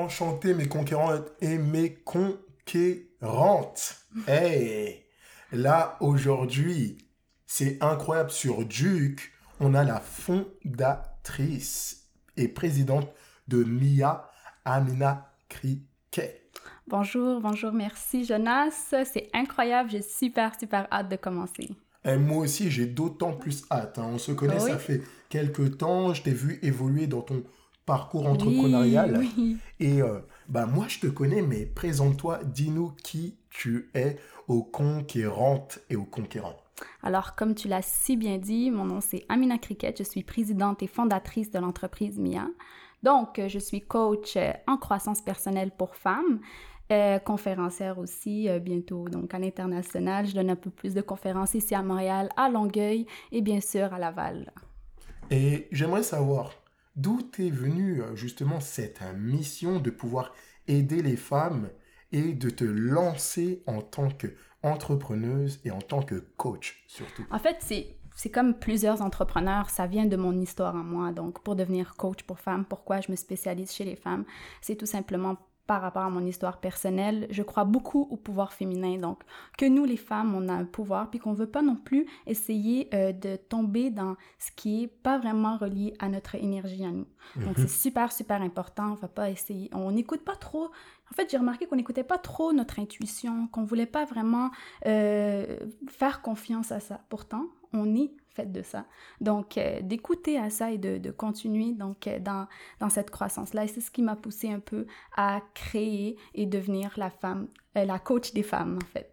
Enchanté mes conquérantes et mes conquérantes. Hey, là aujourd'hui, c'est incroyable sur Duke, on a la fondatrice et présidente de MIA, Amina Criquet. Bonjour, bonjour, merci Jonas. C'est incroyable, j'ai super, super hâte de commencer. Et moi aussi, j'ai d'autant plus hâte. hein. On se connaît, Oui? ça fait quelques temps. Je t'ai vu évoluer dans ton parcours entrepreneurial. Oui, oui. Et euh, bah moi, je te connais, mais présente-toi, dis-nous qui tu es aux conquérantes et aux conquérants. Alors, comme tu l'as si bien dit, mon nom c'est Amina Cricket, je suis présidente et fondatrice de l'entreprise MIA. Donc, euh, je suis coach euh, en croissance personnelle pour femmes, euh, conférencière aussi euh, bientôt, donc à l'international. Je donne un peu plus de conférences ici à Montréal, à Longueuil et bien sûr à Laval. Et j'aimerais savoir d'où t'es venue euh, justement cette mission de pouvoir aider les femmes et de te lancer en tant qu'entrepreneuse et en tant que coach surtout? En fait, c'est c'est comme plusieurs entrepreneurs, ça vient de mon histoire en moi. Donc, pour devenir coach pour femmes, pourquoi je me spécialise chez les femmes, c'est tout simplement par rapport à mon histoire personnelle. Je crois beaucoup au pouvoir féminin. Donc, que nous, les femmes, on a un pouvoir, puis qu'on ne veut pas non plus essayer euh, de tomber dans ce qui est pas vraiment relié à notre énergie à nous. Donc, c'est super, super important. On va pas essayer. On n'écoute pas trop. En fait, j'ai remarqué qu'on n'écoutait pas trop notre intuition, qu'on voulait pas vraiment euh, faire confiance à ça. Pourtant, on est fait de ça. Donc, euh, d'écouter à ça et de, de continuer donc, euh, dans, dans cette croissance-là. Et c'est ce qui m'a poussé un peu à créer et devenir la femme, euh, la coach des femmes, en fait.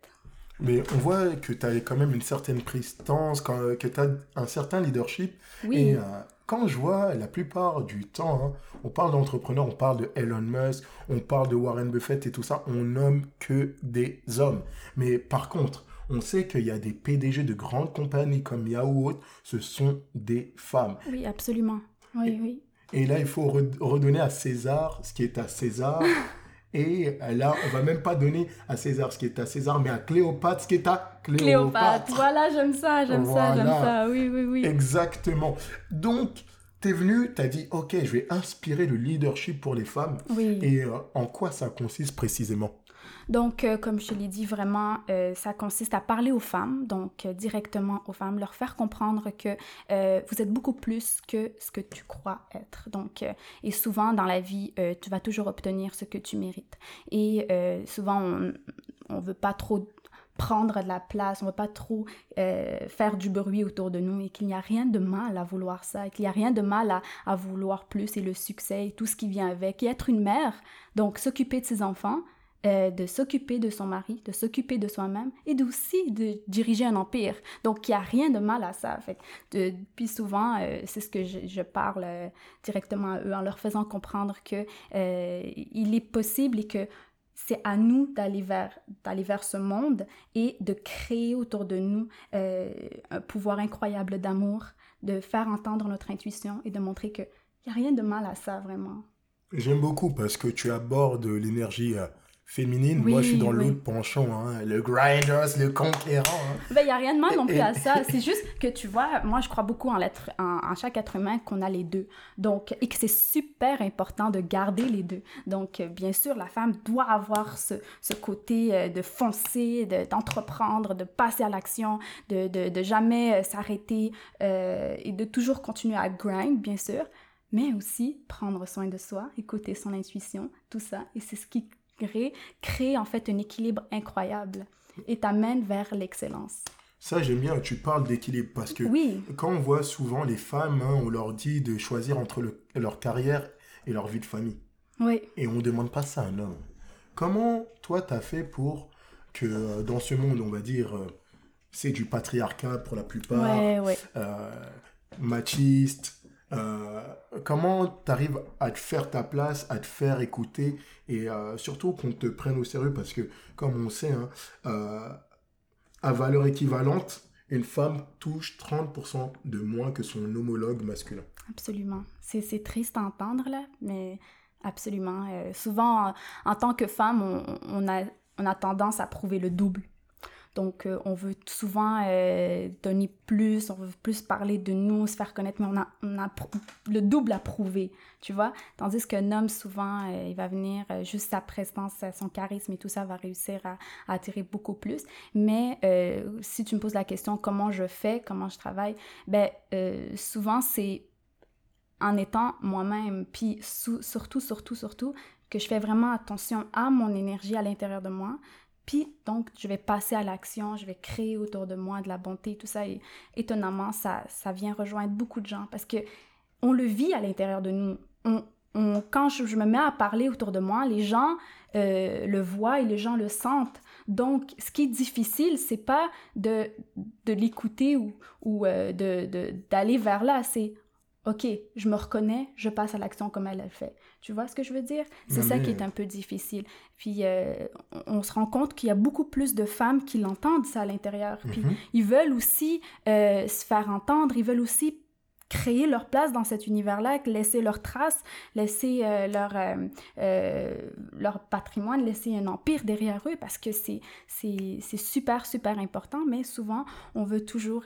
Mais on voit que tu as quand même une certaine prestance, que tu as un certain leadership. Oui. Et euh, quand je vois la plupart du temps, hein, on parle d'entrepreneurs, on parle de Elon Musk, on parle de Warren Buffett et tout ça, on nomme que des hommes. Mais par contre, on sait qu'il y a des PDG de grandes compagnies comme Yahoo ou autres, ce sont des femmes. Oui, absolument. Oui, oui. Et là, il faut re- redonner à César ce qui est à César. Et là, on va même pas donner à César ce qui est à César, mais à Cléopâtre ce qui est à Cléopâtre. Cléopâtre. Voilà, j'aime ça, j'aime ça, j'aime ça. Oui, oui, oui. Exactement. Donc, tu es venu, tu as dit, OK, je vais inspirer le leadership pour les femmes. Oui. Et euh, en quoi ça consiste précisément? Donc, euh, comme je l'ai dit, vraiment, euh, ça consiste à parler aux femmes, donc euh, directement aux femmes, leur faire comprendre que vous êtes beaucoup plus que ce que tu crois être. Donc, et souvent dans la vie, tu vas toujours obtenir ce que tu mérites. Et souvent, on on veut pas trop prendre de la place, on veut pas trop faire du bruit autour de nous et qu'il n'y a rien de mal à vouloir ça, qu'il n'y a rien de mal à vouloir plus et le succès et tout ce qui vient avec. Et être une mère, donc s'occuper de ses enfants, euh, de s'occuper de son mari, de s'occuper de soi-même et aussi de diriger un empire. Donc, il n'y a rien de mal à ça. Fait de- puis souvent, euh, c'est ce que je, parle euh, directement à eux en leur faisant comprendre que il est possible et que c'est à nous d'aller vers, d'aller vers ce monde et de créer autour de nous un pouvoir incroyable d'amour, de faire entendre notre intuition et de montrer qu'il n'y a rien de mal à ça, vraiment. J'aime beaucoup parce que tu abordes l'énergie féminine. Oui, Moi, je suis dans oui. l'autre penchant, hein, le grinders, le conquérant. hein. Ben, il n'y a rien de mal non plus à ça. C'est juste que tu vois, moi, je crois beaucoup en, l'être, en, en chaque être humain qu'on a les deux. Donc, et que c'est super important de garder les deux. Donc, euh, bien sûr, la femme doit avoir ce, ce côté euh, de foncer, de- d'entreprendre, de, passer à l'action, de, de, de jamais euh, s'arrêter euh, et de toujours continuer à grind, bien sûr. Mais aussi prendre soin de soi, écouter son intuition, tout ça. Et c'est ce qui crée, crée en fait un équilibre incroyable et t'amène vers l'excellence. Ça, j'aime bien, tu parles d'équilibre parce que Oui, quand on voit souvent les femmes, hein, on leur dit de choisir entre le- leur carrière et leur vie de famille. oui. Et on ne demande pas ça à un homme. Comment toi, tu as fait pour que euh, dans ce monde, on va dire, euh, c'est du patriarcat pour la plupart, Ouais, ouais. euh, machiste, euh, comment tu arrives à te faire ta place, à te faire écouter et euh, surtout qu'on te prenne au sérieux parce que, comme on sait, hein, euh, à valeur équivalente, une femme touche 30% de moins que son homologue masculin. Absolument. C'est, triste à entendre, là, mais absolument. Souvent, en, tant que femme, on a, on a tendance à prouver le double. Donc, euh, on veut souvent euh, donner plus, on veut plus parler de nous, se faire connaître, mais on a, le double à prouver, tu vois? Tandis qu'un homme, souvent, euh, il va venir juste sa présence, son charisme et tout ça va réussir à, à attirer beaucoup plus. Mais si tu me poses la question comment je fais, comment je travaille, ben souvent, c'est en étant moi-même, puis surtout, surtout, surtout, que je fais vraiment attention à mon énergie à l'intérieur de moi, puis donc, je vais passer à l'action, je vais créer autour de moi de la bonté, tout ça. Et étonnamment, ça, ça vient rejoindre beaucoup de gens parce que on le vit à l'intérieur de nous. On, quand je, me mets à parler autour de moi, les gens euh, le voient et les gens le sentent. Donc, ce qui est difficile, c'est pas de, de l'écouter ou, ou euh, de, d'aller vers là, c'est OK, je me reconnais, je passe à l'action comme elle le fait. Tu vois ce que je veux dire? C'est ça qui est un peu difficile. Puis euh, on se rend compte qu'il y a beaucoup plus de femmes qui l'entendent ça à l'intérieur. Puis mm-hmm. ils veulent aussi euh, se faire entendre, ils veulent aussi créer leur place dans cet univers-là, laisser leur trace, laisser euh, leur, euh, euh, leur patrimoine, laisser un empire derrière eux parce que c'est, super, super important, mais souvent on veut toujours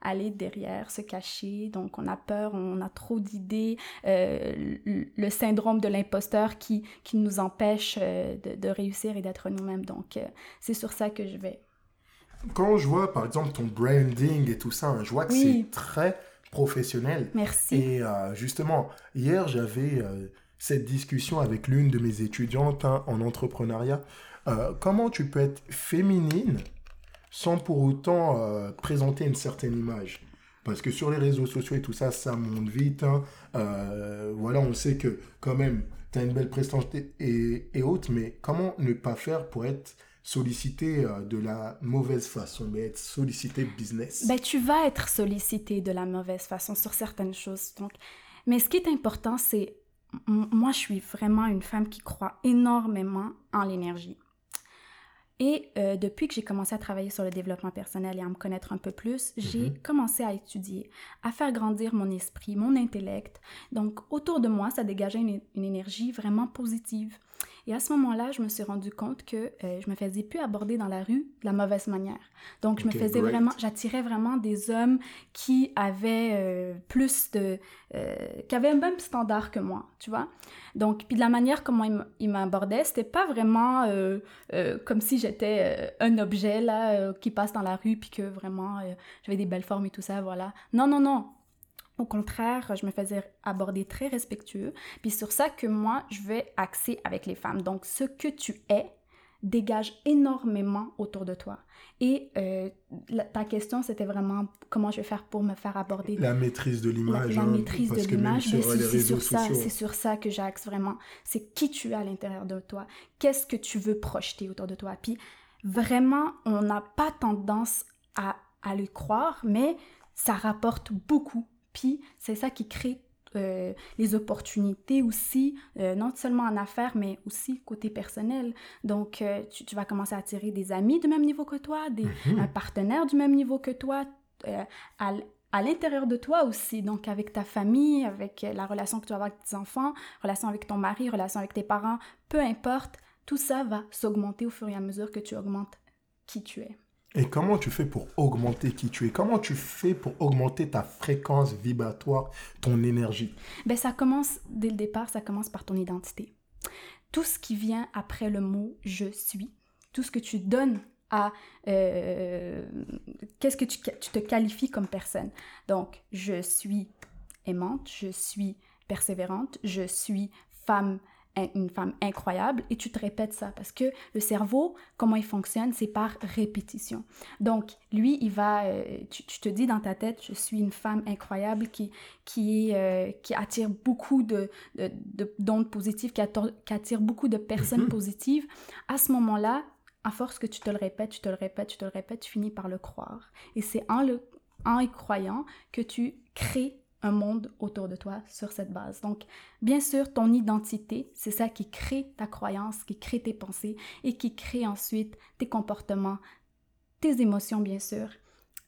aller derrière, se cacher, donc on a peur, on a trop d'idées, le syndrome de l'imposteur qui, qui nous empêche de, de réussir et d'être nous-mêmes. Donc c'est sur ça que je vais. Quand je vois par exemple ton branding et tout ça, je vois que c'est très professionnel. Merci. Et euh, justement, hier, j'avais euh, cette discussion avec l'une de mes étudiantes hein, en entrepreneuriat. Euh, comment tu peux être féminine sans pour autant présenter une certaine image? Parce que sur les réseaux sociaux et tout ça, ça monte vite. Hein. voilà, on sait que quand même, tu as une belle prestance et, et autres, mais comment ne pas faire pour être sollicité euh, de la mauvaise façon, mais être sollicité business. Ben, tu vas être sollicité de la mauvaise façon sur certaines choses. Donc, mais ce qui est important, c'est moi, je suis vraiment une femme qui croit énormément en l'énergie. Et euh, depuis que j'ai commencé à travailler sur le développement personnel et à me connaître un peu plus, j'ai mhm. commencé à étudier, à faire grandir mon esprit, mon intellect. Donc, autour de moi, ça dégageait une énergie vraiment positive. Et à ce moment-là, je me suis rendu compte que euh, je me faisais plus aborder dans la rue de la mauvaise manière. Donc, je me faisais vraiment, j'attirais vraiment des hommes qui avaient euh, plus de, euh, qui avaient un même standard que moi, tu vois. Donc, puis de la manière comment ils m'abordaient, c'était pas vraiment comme si j'étais un objet là qui passe dans la rue puis que vraiment j'avais des belles formes et tout ça, voilà. Non, non, non. Au contraire, je me faisais aborder très respectueux. Puis sur ça que moi, je vais axer avec les femmes. Donc, ce que tu es dégage énormément autour de toi. Et euh, ta question, c'était vraiment comment je vais faire pour me faire aborder. La maîtrise de l'image. La, hein, maîtrise de l'image. C'est sur ça, c'est sur ça que j'axe vraiment. C'est qui tu es à l'intérieur de toi. Qu'est-ce que tu veux projeter autour de toi. Puis vraiment, on n'a pas tendance à, à le croire, mais ça rapporte beaucoup puis c'est ça qui crée euh, les opportunités aussi, euh, non seulement en affaires, mais aussi côté personnel. Donc, euh, tu, vas commencer à attirer des amis du même niveau que toi, des, mhm. un partenaire du même niveau que toi, à, à l'intérieur de toi aussi, donc avec ta famille, avec la relation que tu vas avoir avec tes enfants, relation avec ton mari, relation avec tes parents, peu importe, tout ça va s'augmenter au fur et à mesure que tu augmentes qui tu es. Et comment tu fais pour augmenter qui tu es? Comment tu fais pour augmenter ta fréquence vibratoire, ton énergie? Ben, Ça commence, dès le départ, ça commence par ton identité. Tout ce qui vient après le mot « je suis », tout ce que tu donnes à... Euh, qu'est-ce que tu, tu te qualifies comme personne. Donc, je suis aimante, je suis persévérante, je suis femme une femme incroyable et tu te répètes ça parce que le cerveau, comment il fonctionne, c'est par répétition. Donc, lui, il va, euh, tu, te dis dans ta tête, je suis une femme incroyable qui, qui, euh, qui attire beaucoup de, d'ondes positives, qui, attire, beaucoup de personnes mhm. positives. À ce moment-là, à force que tu te le répètes, tu te le répètes, tu te le répètes, tu finis par le croire. Et c'est en le en y croyant que tu crées un monde autour de toi sur cette base. Donc, bien sûr, ton identité, c'est ça qui crée ta croyance, qui crée tes pensées et qui crée ensuite tes comportements, tes émotions, bien sûr,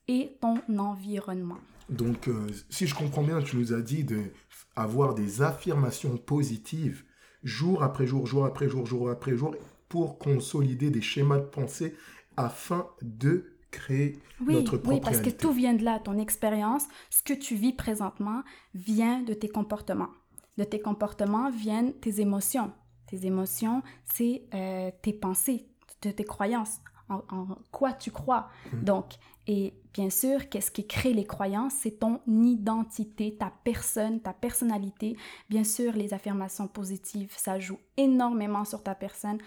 et ton environnement. Donc, euh, si je comprends bien, tu nous as dit d'avoir des affirmations positives jour après jour, jour après jour, jour après jour, pour consolider des schémas de pensée afin de créer oui, notre propre Oui, parce que tout vient de là, ton expérience, ce que tu vis présentement vient de tes comportements. De tes comportements viennent tes émotions. Tes émotions, c'est euh, tes pensées, de tes croyances, en, en quoi tu crois. Mhm. Donc, et bien sûr, qu'est-ce qui crée les croyances? C'est ton identité, ta personne, ta personnalité. Bien sûr, les affirmations positives, ça joue énormément sur ta personne.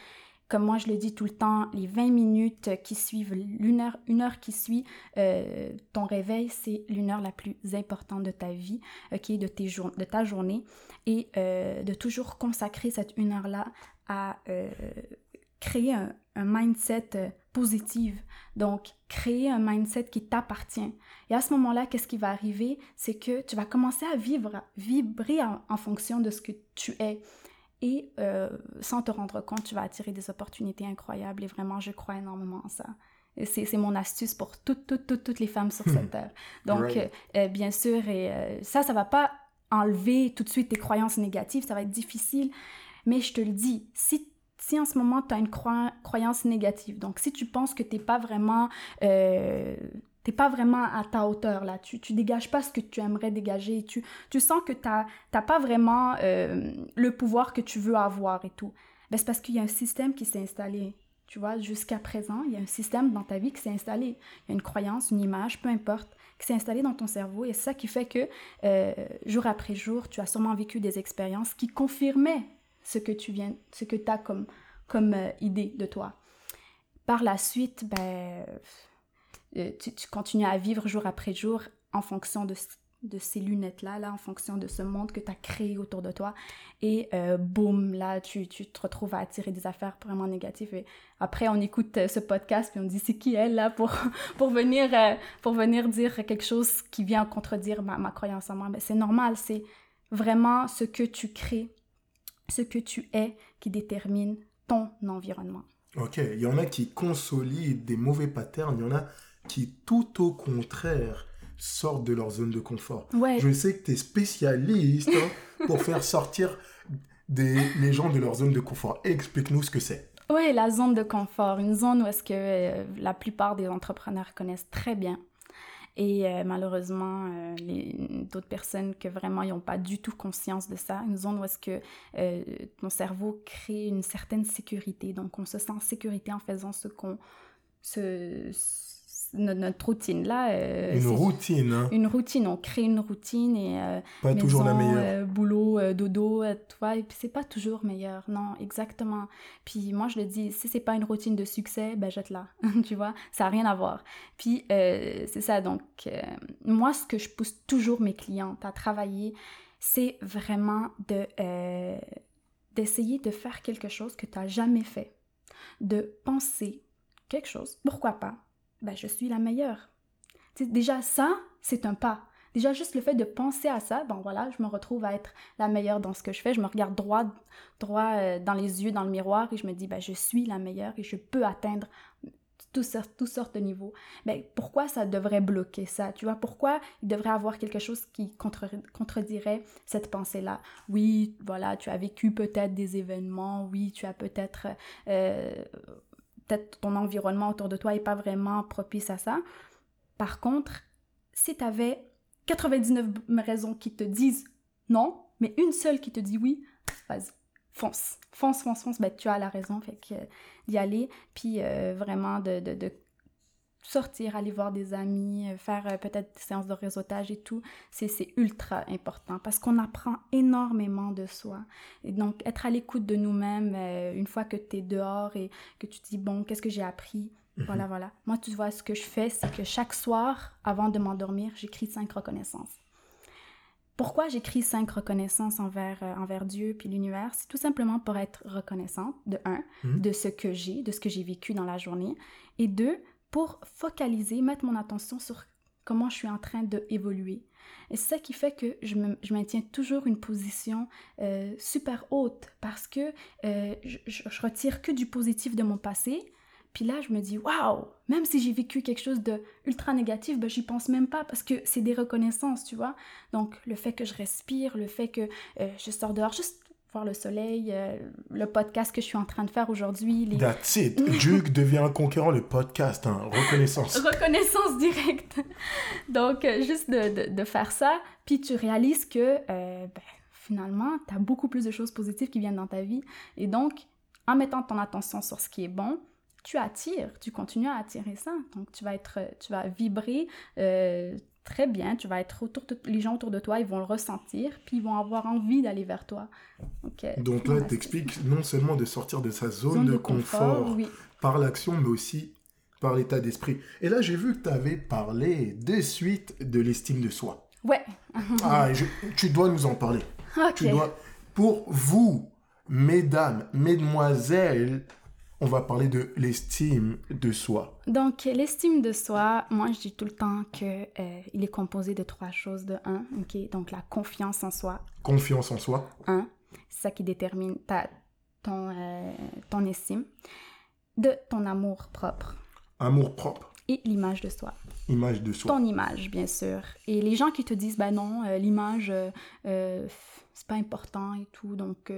Comme moi, je le dis tout le temps, les 20 minutes qui suivent l'une heure, une heure qui suit euh, ton réveil, c'est l'une heure la plus importante de ta vie, ok, de, tes jour- de ta journée, et euh, de toujours consacrer cette une heure-là à euh, créer un, mindset euh, positif. Donc, créer un mindset qui t'appartient. Et à ce moment-là, qu'est-ce qui va arriver? C'est que tu vas commencer à vivre, vibrer en fonction de ce que tu es. Et euh, sans te rendre compte, tu vas attirer des opportunités incroyables. Et vraiment, je crois énormément en ça. C'est mon astuce pour toutes, toutes, toutes, toutes les femmes sur cette terre. Donc, Right. euh, euh, bien sûr, et euh, ça, ça va pas enlever tout de suite tes croyances négatives. Ça va être difficile. Mais je te le dis, si, si en ce moment, tu as une croyance négative, donc si tu penses que tu n'es pas vraiment... euh, T'es pas vraiment à ta hauteur là, tu, tu dégages pas ce que tu aimerais dégager, tu, tu sens que t'as pas vraiment euh, le pouvoir que tu veux avoir et tout. Ben, c'est parce qu'il y a un système qui s'est installé, tu vois, jusqu'à présent, il y a un système dans ta vie qui s'est installé. Il y a une croyance, une image, peu importe, qui s'est installée dans ton cerveau et c'est ça qui fait que euh, jour après jour, tu as sûrement vécu des expériences qui confirmaient ce que tu viens, ce que tu as comme, comme euh, idée de toi. Par la suite, ben, tu, tu continues à vivre jour après jour en fonction de, ce- de ces lunettes-là, là, en fonction de ce monde que tu as créé autour de toi. Et euh, boum, là, tu, te retrouves à attirer des affaires vraiment négatives. Et après, on écoute euh, ce podcast, puis on dit, c'est qui elle, là, pour, pour, venir, euh, pour venir dire quelque chose qui vient contredire ma, ma croyance en moi. Ben, c'est normal, c'est vraiment ce que tu crées, ce que tu es qui détermine ton environnement. Ok, il y en a qui consolident des mauvais patterns, il y en a qui, tout au contraire, sortent de leur zone de confort. Ouais, Je sais que tu es spécialiste hein, pour faire sortir des, les gens de leur zone de confort. Explique-nous ce que c'est. Oui, la zone de confort, une zone où est-ce que euh, la plupart des entrepreneurs connaissent très bien. Et euh, malheureusement, euh, d'autres personnes que vraiment n'ont pas du tout conscience de ça. Une zone où est-ce que euh, ton cerveau crée une certaine sécurité. Donc, on se sent en sécurité en faisant ce qu'on... Ce, ce- notre, notre routine là. euh, Une routine, hein, Une routine, on crée une routine et euh, pas toujours la maison, meilleure. euh, boulot, euh, dodo, euh, vois, et puis c'est pas toujours meilleur, non, exactement. Puis moi, je le dis, si c'est pas une routine de succès, ben jette-la, tu vois, ça a rien à voir. Puis euh, c'est ça, donc euh, moi, ce que je pousse toujours mes clientes à travailler, c'est vraiment de euh, d'essayer de faire quelque chose que tu n'as jamais fait, de penser quelque chose, pourquoi pas, ben je suis la meilleure. Déjà ça, c'est un pas. Déjà, juste le fait de penser à ça, ben voilà, je me retrouve à être la meilleure dans ce que je fais. Je me regarde droit, droit euh, dans les yeux, dans le miroir, et je me dis, ben, je suis la meilleure et je peux atteindre toutes sortes, de niveaux. Ben, pourquoi ça devrait bloquer ça? Tu vois, pourquoi il devrait avoir quelque chose qui contre- contredirait cette pensée-là? Oui, voilà, tu as vécu peut-être des événements, oui, tu as peut-être... euh, peut-être ton environnement autour de toi n'est pas vraiment propice à ça. Par contre, si tu avais 99 raisons qui te disent non, mais une seule qui te dit oui, vas-y, fonce, fonce, fonce, fonce, ben, tu as la raison, fait que euh, d'y aller, puis euh, vraiment de, sortir, aller voir des amis, euh, faire euh, peut-être des séances de réseautage et tout, c'est ultra important parce qu'on apprend énormément de soi. Et donc, être à l'écoute de nous-mêmes, euh, une fois que tu es dehors et que tu te dis, bon, qu'est-ce que j'ai appris? Voilà, voilà. Moi, tu vois, ce que je fais, c'est que chaque soir, avant de m'endormir, j'écris cinq reconnaissances. Pourquoi j'écris cinq reconnaissances envers, euh, envers Dieu puis l'univers? C'est tout simplement pour être reconnaissante, de un, Mhm. de ce que j'ai, de ce que j'ai vécu dans la journée, et deux, pour focaliser, mettre mon attention sur comment je suis en train d'évoluer. Et c'est ça qui fait que je, je maintiens toujours une position euh, super haute parce que euh, je, je- je retire que du positif de mon passé. Puis là, je me dis, waouh, même si j'ai vécu quelque chose de ultra négatif, ben, j'y pense même pas parce que c'est des reconnaissances, tu vois? Donc, le fait que je respire, le fait que euh, je sors dehors, juste voir le soleil, euh, le podcast que je suis en train de faire aujourd'hui. Les... That's it. Duke devient un conquérant le podcast, hein. reconnaissance. reconnaissance directe. Donc, euh, juste de, de, de, faire ça, puis tu réalises que euh, ben, finalement, tu as beaucoup plus de choses positives qui viennent dans ta vie. Et donc, en mettant ton attention sur ce qui est bon, tu attires, tu continues à attirer ça. Donc, tu vas être, tu vas vibrer très bien, tu vas être autour de, les gens autour de toi, ils vont le ressentir, puis ils vont avoir envie d'aller vers toi. Donc, Donc là, tu expliques non seulement de sortir de sa zone, zone de, de, confort, confort oui. par l'action, mais aussi par l'état d'esprit. Et là, j'ai vu que tu avais parlé de suite de l'estime de soi. Ouais. ah, je, tu dois nous en parler. Okay. Tu dois, pour vous, mesdames, mesdemoiselles, on va parler de l'estime de soi. Donc, l'estime de soi, moi, je dis tout le temps qu'il euh, est composé de trois choses. De un, ok, donc la confiance en soi. Confiance en soi. Un, c'est ça qui détermine ta, ton, euh, ton estime. De ton amour propre. Amour propre. Et l'image de soi. Image de soi. Ton image, bien sûr. Et les gens qui te disent, ben non, euh, l'image, c'est pas important et tout, donc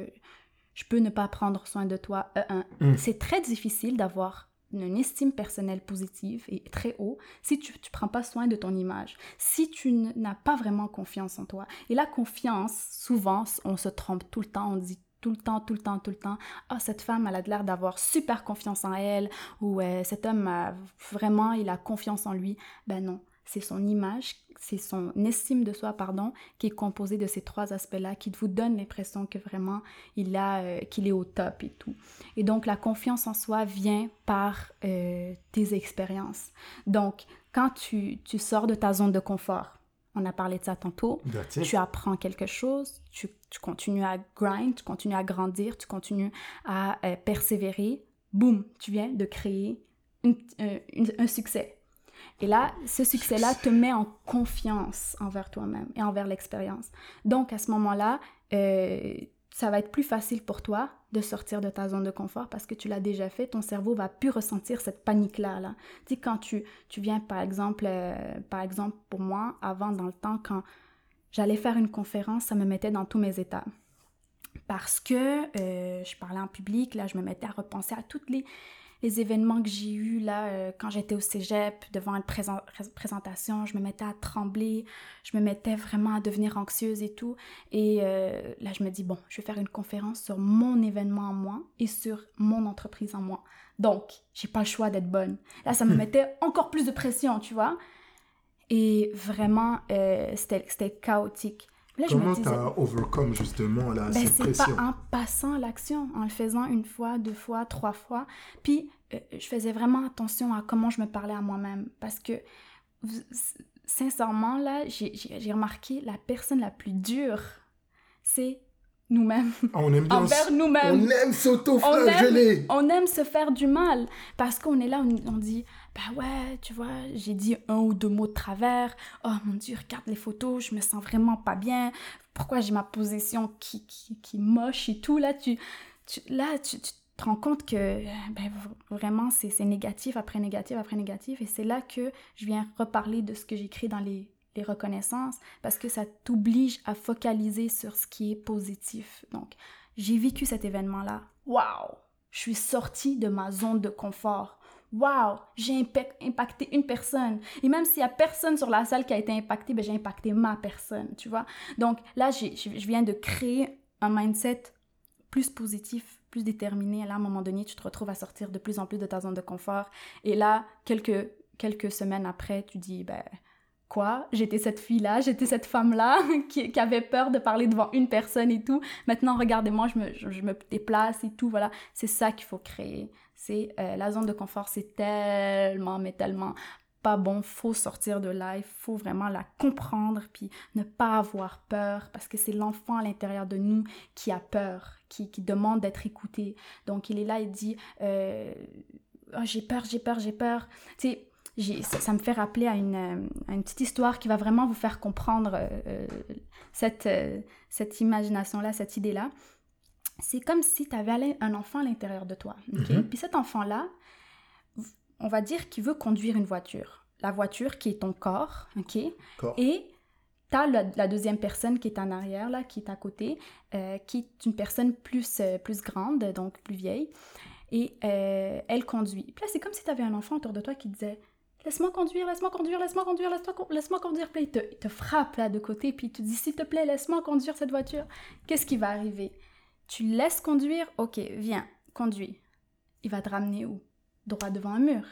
je peux ne pas prendre soin de toi. Mm. C'est très difficile d'avoir une estime personnelle positive et très haut si tu ne prends pas soin de ton image, si tu n'as pas vraiment confiance en toi. Et la confiance, souvent, on se trompe tout le temps, on dit tout le temps, tout le temps, tout le temps, ah, oh, cette femme, elle a l'air d'avoir super confiance en elle, ou euh, cet homme, a vraiment, il a confiance en lui. Ben non, c'est son image, c'est son estime de soi, pardon, qui est composée de ces trois aspects-là, qui vous donne l'impression que vraiment, il a, euh, qu'il est au top et tout. Et donc, la confiance en soi vient par euh, tes expériences. Donc, quand tu, tu sors de ta zone de confort, on a parlé de ça tantôt. Tu apprends quelque chose, tu, tu, continues à grind, tu continues à grandir, tu continues à euh, persévérer. Boum, tu viens de créer une, euh, une, un succès. Et là, ce succès-là te met en confiance envers toi-même et envers l'expérience. Donc, à ce moment-là, euh, ça va être plus facile pour toi de sortir de ta zone de confort parce que tu l'as déjà fait, ton cerveau va plus ressentir cette panique-là. Là. Tu quand tu, tu viens, par exemple, euh, par exemple, pour moi, avant, dans le temps, quand j'allais faire une conférence, ça me mettait dans tous mes états. Parce que euh, je parlais en public, là, je me mettais à repenser à toutes les, les événements que j'ai eus là euh, quand j'étais au cégep devant une présent présentation, je me mettais à trembler, je me mettais vraiment à devenir anxieuse et tout. Et euh, là, je me dis, bon, je vais faire une conférence sur mon événement en moi et sur mon entreprise en moi. Donc, j'ai pas le choix d'être bonne. Là, ça me mettait encore plus de pression, tu vois. Et vraiment, euh, c'était chaotique. Là, Comment tu as overcome justement là, ben, cette pression pas en passant l'action, en le faisant une fois, deux fois, trois fois. Puis, euh, je faisais vraiment attention à comment je me parlais à moi-même. Parce que, sincèrement, là, j'ai remarqué la personne la plus dure, c'est nous-mêmes. Ah, on aime bien Envers nous-mêmes. On aime s'auto-flageller. On, on, aime se faire du mal. Parce qu'on est là, on, on dit, bah ouais, tu vois, j'ai dit un ou deux mots de travers. Oh mon Dieu, regarde les photos, je me sens vraiment pas bien. Pourquoi j'ai ma position qui, qui, qui moche et tout? Là, tu, tu là, tu, tu, te rends compte que ben, vraiment, c'est négatif après négatif après négatif. Et c'est là que je viens reparler de ce que j'écris dans les les reconnaissances parce que ça t'oblige à focaliser sur ce qui est positif. Donc, j'ai vécu cet événement-là. Waouh! Je suis sortie de ma zone de confort. Waouh! J'ai impacté une personne. Et même s'il y a personne sur la salle qui a été impactée, ben j'ai impacté ma personne, tu vois? Donc là, je viens de créer un mindset plus positif, plus déterminé. Là, à un moment donné, tu te retrouves à sortir de plus en plus de ta zone de confort. Et là, quelques, quelques semaines après, tu dis, ben, quoi J'étais cette fille-là, j'étais cette femme-là qui, avait peur de parler devant une personne et tout. Maintenant, regardez-moi, je me, déplace et tout. Voilà, c'est ça qu'il faut créer. C'est euh, la zone de confort, c'est tellement, mais tellement pas bon. Faut sortir de là. Il faut vraiment la comprendre puis ne pas avoir peur parce que c'est l'enfant à l'intérieur de nous qui a peur, qui, qui demande d'être écouté. Donc il est là, il dit euh, oh, j'ai peur, j'ai peur, j'ai peur. Tu sais ça, ça, me fait rappeler à une, euh, à une, petite histoire qui va vraiment vous faire comprendre euh, cette, euh, cette imagination-là, cette idée-là. C'est comme si tu avais un enfant à l'intérieur de toi. Okay? Mm -hmm. Puis cet enfant-là, on va dire qu'il veut conduire une voiture. La voiture qui est ton corps, ok? Corps. Et tu as la, deuxième personne qui est en arrière, là, qui est à côté, euh, qui est une personne plus, plus grande, donc plus vieille, et euh, elle conduit. Puis là, c'est comme si tu avais un enfant autour de toi qui disait Laisse-moi conduire, laisse-moi conduire, laisse-moi conduire, laisse-moi conduire. Puis il te, te, frappe là de côté, puis il te dit S'il te plaît, laisse-moi conduire cette voiture. Qu'est-ce qui va arriver? Tu laisses conduire? Ok, viens, conduis. Il va te ramener où? Droit devant un mur.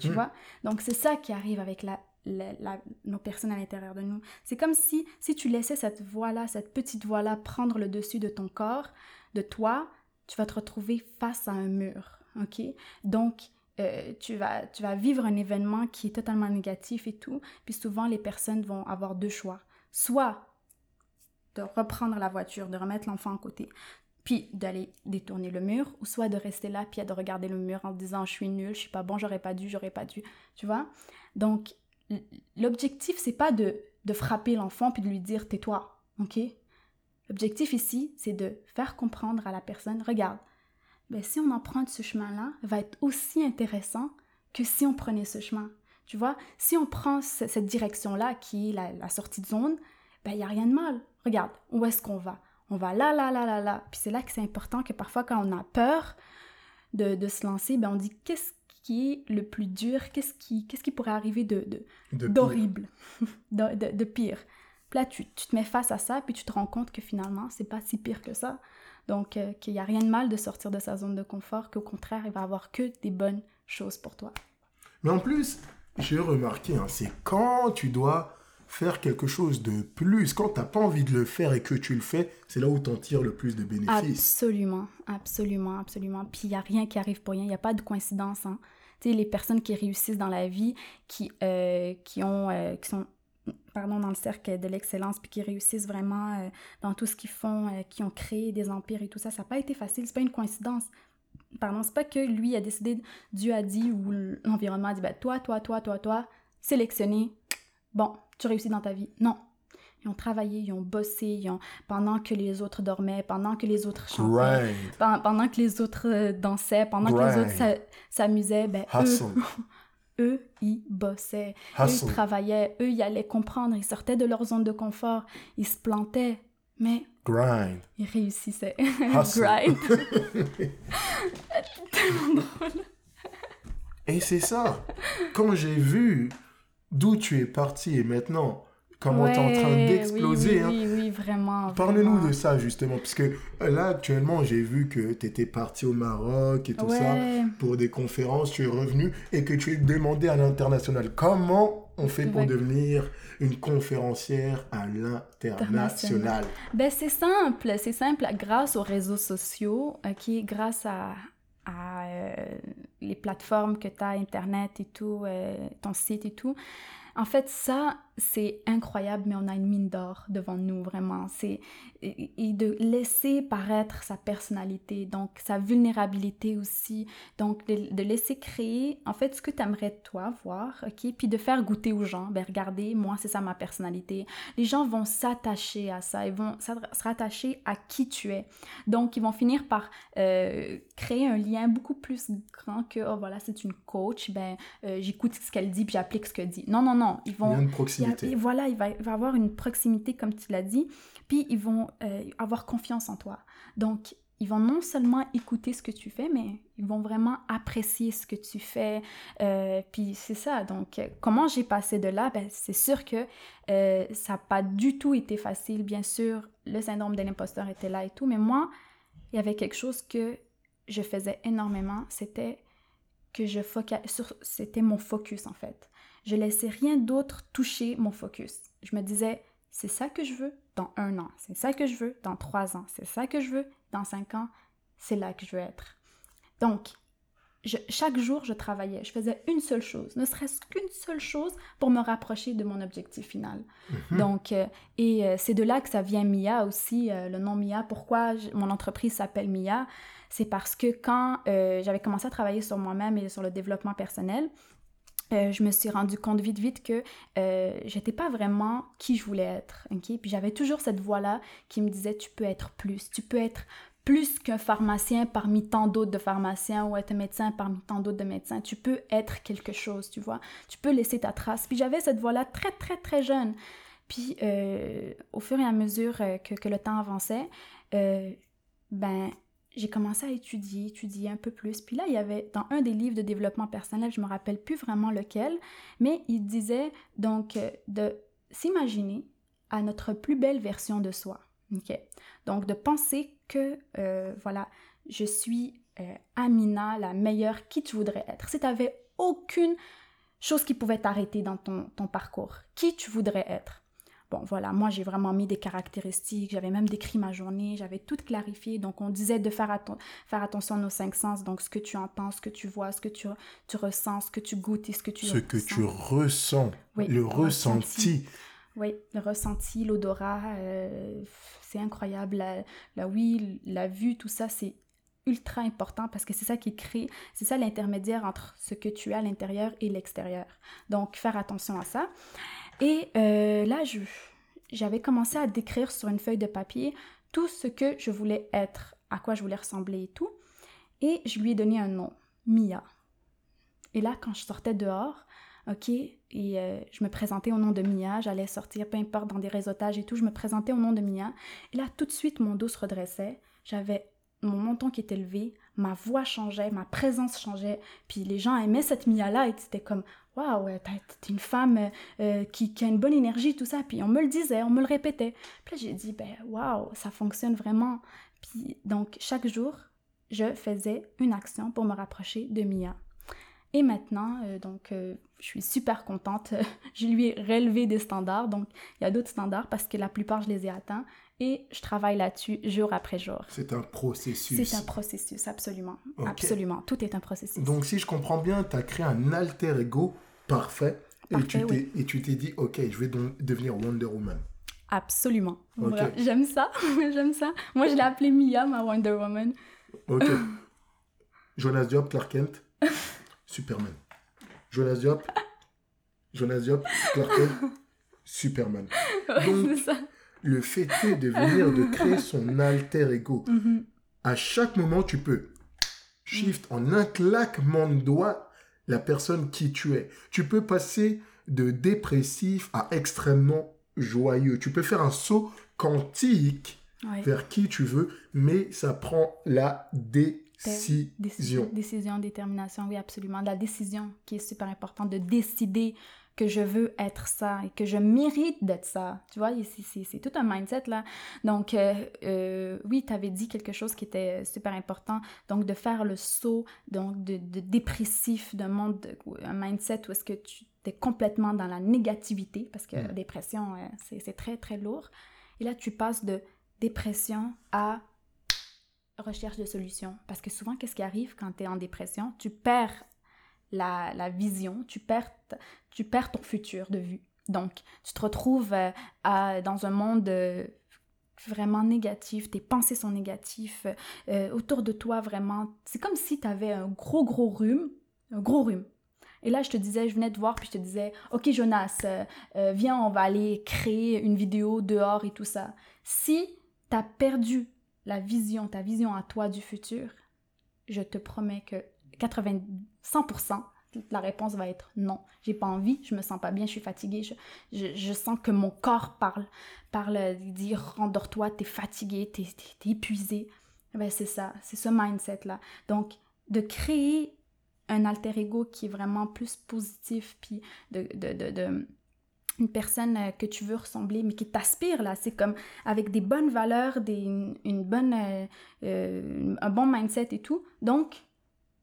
Tu mhm. vois? Donc c'est ça qui arrive avec la, nos personnes à l'intérieur de nous. C'est comme si, si tu laissais cette voix-là, cette petite voix-là prendre le dessus de ton corps, de toi, tu vas te retrouver face à un mur. OK? Donc, euh, tu, vas, tu vas vivre un événement qui est totalement négatif et tout. Puis souvent, les personnes vont avoir deux choix. Soit de reprendre la voiture, de remettre l'enfant à côté, puis d'aller détourner le mur, ou soit de rester là, puis de regarder le mur en disant je suis nul, je suis pas bon, j'aurais pas dû, j'aurais pas dû, tu vois? Donc l'objectif, c'est pas de, de frapper l'enfant puis de lui dire tais-toi, ok? L'objectif ici, c'est de faire comprendre à la personne, regarde, ben, si on emprunte ce chemin-là, va être aussi intéressant que si on prenait ce chemin. Tu vois, si on prend cette direction-là, qui est la, sortie de zone, ben, il n'y a rien de mal. Regarde, où est-ce qu'on va? On va là, là, là, là, là. Puis c'est là que c'est important que parfois, quand on a peur de, de se lancer, ben, on dit qu'est-ce qui est le plus dur, qu'est-ce qui, qu'est-ce qui pourrait arriver de, d'horrible, de, de, de, pire. Puis là, tu, tu, te mets face à ça, puis tu te rends compte que finalement, c'est pas si pire que ça. Donc, euh, qu'il n'y a rien de mal de sortir de sa zone de confort, qu'au contraire, il va avoir que des bonnes choses pour toi. Mais en plus, j'ai remarqué, hein, c'est quand tu dois faire quelque chose de plus. Quand tu n'as pas envie de le faire et que tu le fais, c'est là où tu en tires le plus de bénéfices. Absolument, absolument, absolument. Puis il n'y a rien qui arrive pour rien, il n'y a pas de coïncidence. Hein. Tu sais, les personnes qui réussissent dans la vie, qui, euh, qui, ont, euh, qui sont pardon, dans le cercle de l'excellence, puis qui réussissent vraiment euh, dans tout ce qu'ils font, qui ont créé des empires et tout ça, ça n'a pas été facile, c'est pas une coïncidence. Pardon, c'est pas que lui a décidé, Dieu a dit, ou l'environnement a dit, ben, toi, toi, toi, toi, toi, sélectionné, bon, tu réussis dans ta vie. Non. Ils ont travaillé, ils ont bossé, ils ont... pendant que les autres dormaient, pendant que les autres chantaient, pendant, que les autres euh, dansaient, pendant que les autres s'amusaient, ben, eux, eux, ils bossaient, eux, ils travaillaient, eux, ils allaient comprendre, ils sortaient de leur zone de confort, ils se plantaient, mais Grind. ils réussissaient. Grind. tellement drôle. Et c'est ça. Quand j'ai vu d'où tu es parti et maintenant comment tu es en train d'exploser. Oui, oui, vraiment. Parle-nous de ça justement, parce que euh, là actuellement j'ai vu que tu étais parti au Maroc et tout ça pour des conférences, tu es revenu et que tu es demandé à l'international. Comment on fait pour devenir une conférencière à l'international Ben c'est simple, c'est simple grâce aux réseaux sociaux, ok, grâce à, à euh, les plateformes que tu as, Internet et tout, euh, ton site et tout. En fait, ça, c'est incroyable, mais on a une mine d'or devant nous, vraiment. C'est et, de laisser paraître sa personnalité, donc sa vulnérabilité aussi, donc de, laisser créer, en fait, ce que tu aimerais toi voir, ok, puis de faire goûter aux gens. Ben regardez, moi, c'est ça ma personnalité. Les gens vont s'attacher à ça, ils vont se rattacher à qui tu es. Donc, ils vont finir par euh, créer un lien beaucoup plus grand que, oh voilà, c'est une coach, ben euh, j'écoute ce qu'elle dit, puis j'applique ce qu'elle dit. Non, non, non, ils vont et voilà, il va, avoir une proximité, comme tu l'as dit, puis ils vont euh, avoir confiance en toi. Donc, ils vont non seulement écouter ce que tu fais, mais ils vont vraiment apprécier ce que tu fais. Euh, puis c'est ça. Donc, comment j'ai passé de là? Ben, c'est sûr que euh, ça n'a pas du tout été facile. Bien sûr, le syndrome de l'imposteur était là et tout, mais moi, il y avait quelque chose que je faisais énormément. C'était que je sur c'était mon focus en fait. Je laissais rien d'autre toucher mon focus. Je me disais, c'est ça que je veux dans un an, c'est ça que je veux dans trois ans, c'est ça que je veux dans cinq ans, c'est là que je veux être. Donc, chaque jour, je travaillais, je faisais une seule chose, ne serait-ce qu'une seule chose pour me rapprocher de mon objectif final. Mhm. Donc, euh, et euh, c'est de là que ça vient Mia aussi, euh, le nom Mia. Pourquoi mon entreprise s'appelle Mia? C'est parce que quand j'avais commencé à travailler sur moi-même et sur le développement personnel, euh, je me suis rendu compte vite vite que euh, j'étais pas vraiment qui je voulais être. ok? Puis j'avais toujours cette voix-là qui me disait tu peux être plus, tu peux être plus qu'un pharmacien parmi tant d'autres de pharmaciens ou être médecin parmi tant d'autres de médecins. Tu peux être quelque chose, tu vois? Tu peux laisser ta trace. Puis j'avais cette voix-là très très très jeune. Puis, euh, au fur et à mesure euh, que, le temps avançait, ben, j'ai commencé à étudier, étudier un peu plus. Puis là, il y avait dans un des livres de développement personnel, je me rappelle plus vraiment lequel, mais il disait donc euh, de s'imaginer à notre plus belle version de soi. OK? Donc, de penser que, euh, voilà, je suis euh, Amina, la meilleure qui tu voudrais être. Si tu n'avais aucune chose qui pouvait t'arrêter dans ton parcours, qui tu voudrais être? Bon, voilà, moi j'ai vraiment mis des caractéristiques, j'avais même décrit ma journée, j'avais tout clarifié. Donc on disait de faire, atten- faire attention à nos cinq sens, donc ce que tu entends, ce que tu vois, ce que tu, tu ressens, ce que tu goûtes et ce que tu Ce que tu ressens, Oui, le le ressenti. Oui, le ressenti, l'odorat, euh, c'est incroyable. La, la oui, la vue, tout ça, c'est ultra important parce que c'est ça qui crée, c'est ça l'intermédiaire entre ce que tu as à l'intérieur et l'extérieur. Donc, faire attention à ça. Et euh, là, j'avais commencé à décrire sur une feuille de papier tout ce que je voulais être, à quoi je voulais ressembler et tout. Et je lui ai donné un nom, Mia. Et là, quand je sortais dehors, OK, et euh, je me présentais au nom de Mia, j'allais sortir, peu importe, dans des réseautages et tout, je me présentais au nom de Mia. Et là, tout de suite, mon dos se redressait, j'avais mon menton qui était levé, ma voix changeait, ma présence changeait, puis les gens aimaient cette Mia-là et c'était comme « Waouh, t'es une femme euh, qui, qui a une bonne énergie, tout ça. » Puis on me le disait, on me le répétait. Puis j'ai dit « Ben, waouh, ça fonctionne vraiment. » Puis donc, chaque jour, je faisais une action pour me rapprocher de Mia. Et maintenant, euh, donc, euh, je suis super contente. je lui ai relevé des standards. Donc, il y a d'autres standards parce que la plupart, je les ai atteints. Et je travaille là-dessus jour après jour. C'est un processus. C'est un processus, absolument. Absolument. Tout est un processus. Donc, si je comprends bien, tu as créé un alter ego parfait. et Parfait, tu t'es et tu t'es dit, OK, je vais donc devenir Wonder Woman. Absolument. Voilà. J'aime ça. J'aime ça. Moi, je l'ai appelée Mia, ma Wonder Woman. OK. Jonas Diop, Clark Kent, Superman. Jonas Diop, Jonas Diop, Clark Kent, Superman. Ouais, Donc- c'est ça. Le fait est de venir de créer son alter ego. Mhm. À chaque moment, tu peux shift en un claquement de doigts la personne qui tu es. Tu peux passer de dépressif à extrêmement joyeux. Tu peux faire un saut quantique vers qui tu veux, mais ça prend la Décision. décision. Décision, détermination, oui, absolument. La décision qui est super importante, de décider que je veux être ça et que je mérite d'être ça. Tu vois, c'est- tout un mindset là. Donc, euh, euh, oui, tu avais dit quelque chose qui était super important. Donc, de faire le saut donc de, de dépressif d'un monde, de- un mindset où est-ce que tu es complètement dans la négativité, parce que Mm. la dépression, euh, c'est c'est très, très lourd. Et là, tu passes de dépression à recherche de solutions. Parce que souvent, qu'est-ce qui arrive quand tu es en dépression? Tu perds la, vision, tu perds, tu perds ton futur de vue. Donc, tu te retrouves euh, à- dans un monde euh, vraiment négatif, tes pensées sont négatives, euh, autour de toi, vraiment, c'est comme si tu avais un gros, gros rhume, un gros rhume. Et là, je te disais, je venais te voir, puis je te disais, OK, Jonas, viens, on va aller créer une vidéo dehors et tout ça. Si tu as perdu la vision, ta vision à toi du futur, je te promets que 80, 100%, la réponse va être non. J'ai pas envie, je me sens pas bien, je suis fatiguée, je, je, sens que mon corps parle, parle, dit rendors-toi, t'es fatigué, t'es t'es- t'es épuisé. Ben, c'est ça, c'est ce mindset-là. Donc, de créer un alter ego qui est vraiment plus positif, puis de, de, de, de- une personne euh, que tu veux ressembler, mais qui t'aspire, là. C'est comme avec des bonnes valeurs, des, une, une bonne, euh, euh, un bon mindset et tout. Donc,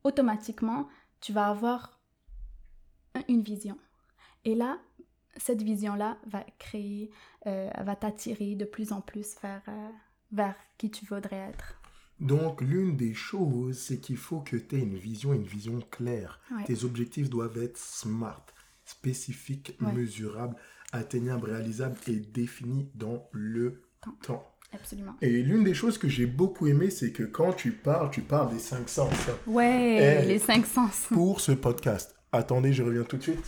automatiquement, tu vas avoir un- une vision. Et là, cette vision-là va créer, euh, va t'attirer de plus en plus vers, euh, vers qui tu voudrais être. Donc, l'une des choses, c'est qu'il faut que tu aies une vision, une vision claire. Ouais. Tes objectifs doivent être smart, spécifiques, Ouais. mesurables, atteignables, réalisables et définis dans le Temps. temps. Absolument. Et l'une des choses que j'ai beaucoup aimé, c'est que quand tu parles, tu parles des cinq sens. Ouais, Eh. les cinq sens. Pour ce podcast. Attendez, je reviens tout de suite.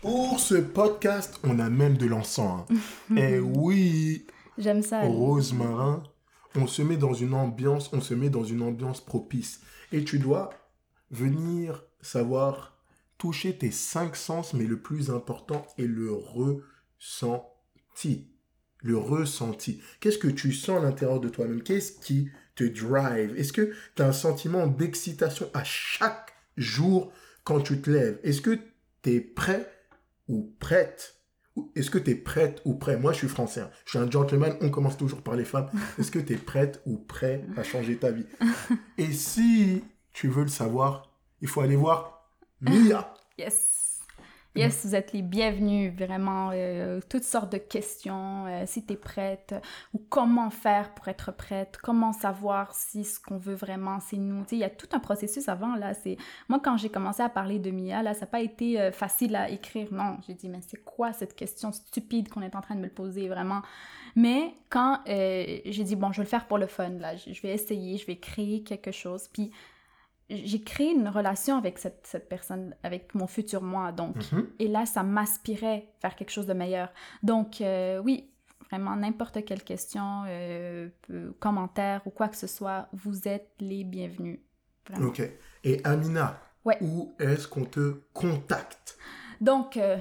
Pour ce podcast, on a même de l'encens. hein. Et oui, J'aime ça. Rosemarin, on se met dans une ambiance, on se met dans une ambiance propice. Et tu dois venir savoir toucher tes cinq sens, mais le plus important est le ressenti. Le ressenti. Qu'est-ce que tu sens à l'intérieur de toi-même? Qu'est-ce qui te drive? Est-ce que tu as un sentiment d'excitation à chaque jour quand tu te lèves? Est-ce que tu es prêt ou prête? Est-ce que tu es prête ou prêt? Moi, je suis français. hein. Je suis un gentleman. On commence toujours par les femmes. Est-ce que tu es prête ou prêt à changer ta vie? Et si tu veux le savoir, il faut aller voir Mia. Yes. Yes, vous êtes les bienvenus, vraiment, euh, toutes sortes de questions, euh, si tu es prête, ou comment faire pour être prête, comment savoir si ce qu'on veut vraiment, c'est nous. Il y a tout un processus avant, là. C'est Moi, quand j'ai commencé à parler de Mia, là, ça n'a pas été euh, facile à écrire, non. J'ai dit, mais c'est quoi cette question stupide qu'on est en train de me poser, vraiment? Mais quand j'ai dit, bon, je vais le faire pour le fun, là, je vais essayer, je vais créer quelque chose, puis j'ai créé une relation avec cette, cette personne, avec mon futur moi. Donc, Mhm. et là, ça m'aspirait faire quelque chose de meilleur. Donc, euh, oui, vraiment, n'importe quelle question, euh, euh, commentaire ou quoi que ce soit, vous êtes les bienvenus. Vraiment. Ok. Et Amina, Ouais. où est-ce qu'on te contacte? Donc, euh,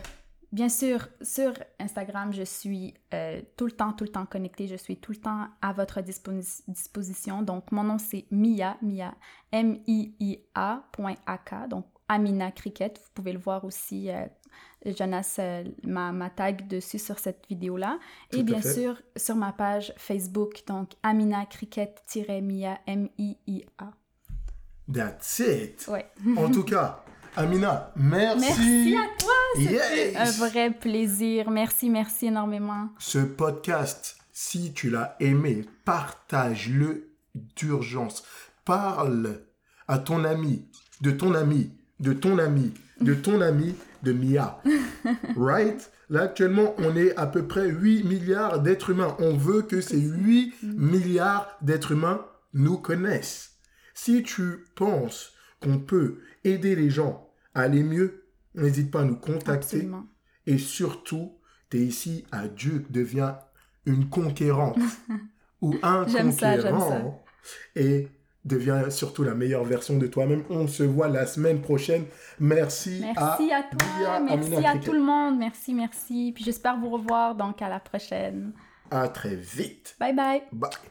bien sûr, sur Instagram, je suis euh, tout le temps, tout le temps connectée. Je suis tout le temps à votre disposi- disposition. Donc, mon nom, c'est Mia, Mia, M-I-I-A, point AK. Donc, Amina Cricket. Vous pouvez le voir aussi. euh, Jonas euh, m'a m'a tag dessus sur cette vidéo-là. Et bien fait. sûr, sur ma page Facebook, donc Amina Cricket-Mia, M-I-I-A. That's it. Ouais. En tout cas, Amina, merci. Merci à toi! C'était Yes. un vrai plaisir. Merci, merci énormément. Ce podcast, si tu l'as aimé, partage-le d'urgence. Parle à ton ami, de ton ami, de ton ami, de ton ami, de Mia. Right? Là, actuellement, on est à peu près 8 milliards d'êtres humains. On veut que ces 8 milliards d'êtres humains nous connaissent. Si tu penses qu'on peut aider les gens à aller mieux, n'hésite pas à nous contacter. Absolument. Et surtout, tu es ici à Dieu, deviens une conquérante ou un J'aime ça, j'aime conquérant. Et deviens surtout la meilleure version de toi-même. On se voit la semaine prochaine. Merci, Merci à, toi, Mia merci Amina à Cricket. tout le monde, merci, merci. Puis j'espère vous revoir donc à la prochaine. À très vite. Bye bye. Bye.